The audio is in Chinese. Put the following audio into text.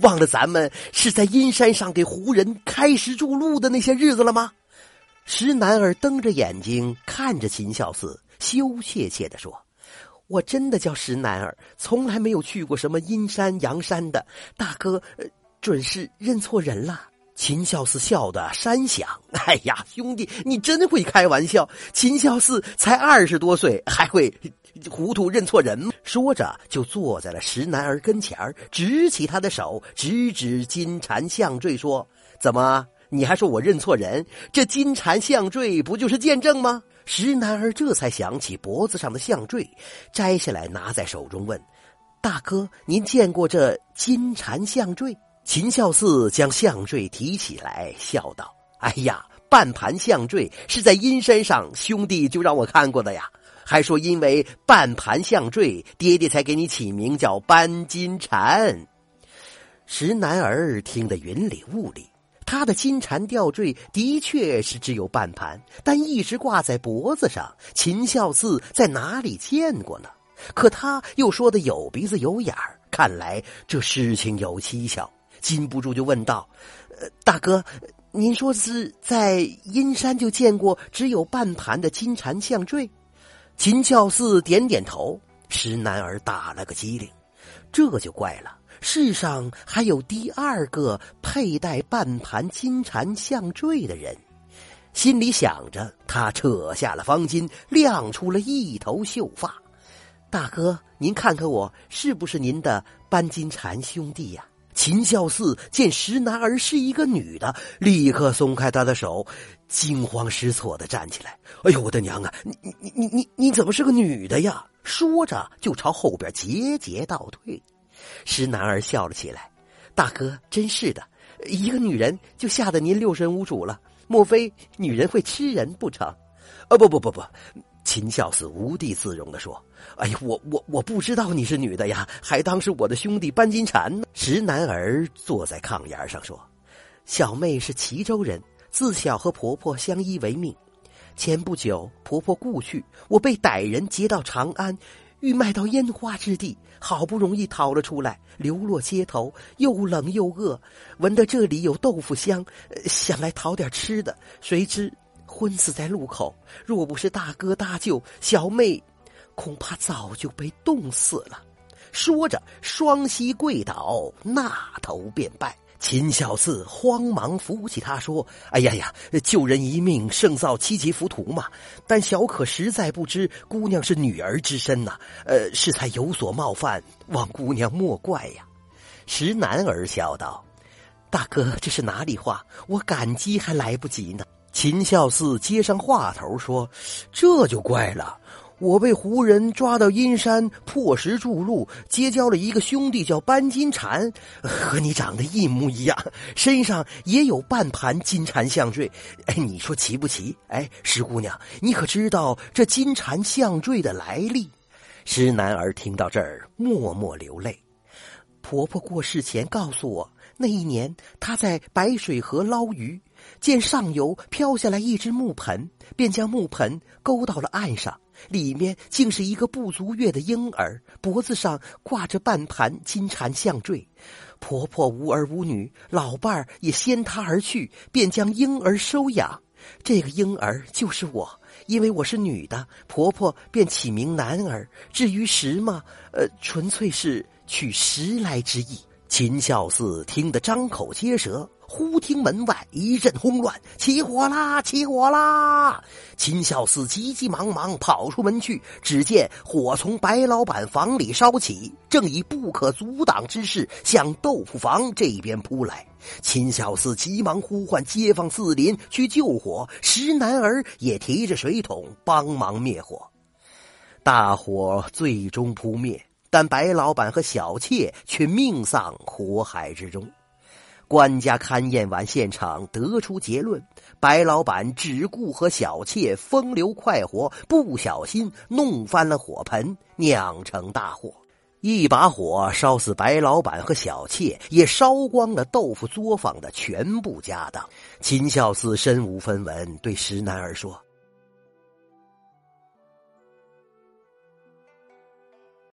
忘了咱们是在阴山上给胡人开石筑路的那些日子了吗？石男儿瞪着眼睛看着秦孝嗣，羞怯怯的说：“我真的叫石男儿，从来没有去过什么阴山阳山的。大哥，准是认错人了。”秦孝嗣笑得山响。哎呀，兄弟，你真会开玩笑！秦孝嗣才二十多岁，还会糊涂认错人？说着，就坐在了石男儿跟前儿，执起他的手，指指金蝉项坠，说：“怎么，你还说我认错人？这金蝉项坠不就是见证吗？”石男儿这才想起脖子上的项坠，摘下来拿在手中，问：“大哥，您见过这金蝉项坠？”秦孝嗣将项坠提起来，笑道：“哎呀，半盘项坠是在阴山上，兄弟就让我看过的呀。还说因为半盘项坠，爹爹才给你起名叫搬金蝉。”石男儿听得云里雾里，他的金蝉吊坠的确是只有半盘，但一直挂在脖子上。秦孝嗣在哪里见过呢？可他又说的有鼻子有眼儿，看来这事情有蹊跷。禁不住就问道：“呃，大哥，您说是在阴山就见过只有半盘的金蝉项坠？”秦孝嗣点点头。石男儿打了个激灵，这就怪了，世上还有第二个佩戴半盘金蝉项坠的人。心里想着，他扯下了方巾，亮出了一头秀发。大哥，您看看我是不是您的搬金蝉兄弟呀？秦孝嗣见石男儿是一个女的，立刻松开他的手，惊慌失措的站起来。哎呦，我的娘啊！你你你你你怎么是个女的呀？说着就朝后边节节倒退。石男儿笑了起来：“大哥，真是的，一个女人就吓得您六神无主了。莫非女人会吃人不成？”啊，不不不不。秦孝嗣无地自容的说：“哎呀，我我我不知道你是女的呀，还当是我的兄弟班金蝉呢。”石男儿坐在炕沿上说：“小妹是齐州人，自小和婆婆相依为命。前不久婆婆故去，我被歹人劫到长安，欲卖到烟花之地，好不容易逃了出来，流落街头，又冷又饿，闻得这里有豆腐香，想来讨点吃的，谁知……”昏死在路口，若不是大哥搭救，小妹恐怕早就被冻死了。说着，双膝跪倒，那头便拜。秦孝嗣慌忙扶起他，说：“哎呀呀，救人一命胜造七级浮屠嘛！但小可实在不知姑娘是女儿之身呐，呃，是才有所冒犯，望姑娘莫怪呀。”石男儿笑道：“大哥，这是哪里话？我感激还来不及呢。”秦孝嗣接上话头说：“这就怪了，我被胡人抓到阴山破石筑路，结交了一个兄弟叫班金蝉，和你长得一模一样，身上也有半盘金蝉项坠。哎，你说奇不奇？哎，石姑娘，你可知道这金蝉项坠的来历？”石男儿听到这儿，默默流泪。婆婆过世前告诉我，那一年她在白水河捞鱼。见上游飘下来一只木盆，便将木盆勾到了岸上，里面竟是一个不足月的婴儿，脖子上挂着半盘金蝉项坠。婆婆无儿无女，老伴儿也先她而去，便将婴儿收养。这个婴儿就是我，因为我是女的，婆婆便起名男儿。至于石嘛，呃，纯粹是取石来之意。秦孝嗣听得张口结舌。忽听门外一阵轰乱，起火啦！起火啦！秦孝嗣急急忙忙跑出门去，只见火从白老板房里烧起，正以不可阻挡之势向豆腐房这边扑来。秦孝嗣急忙呼唤街坊四邻去救火，石男儿也提着水桶帮忙灭火。大火最终扑灭，但白老板和小妾却命丧火海之中。官家勘验完现场，得出结论：白老板只顾和小妾风流快活，不小心弄翻了火盆，酿成大祸。一把火烧死白老板和小妾，也烧光了豆腐作坊的全部家当。秦孝嗣身无分文，对石男儿说：“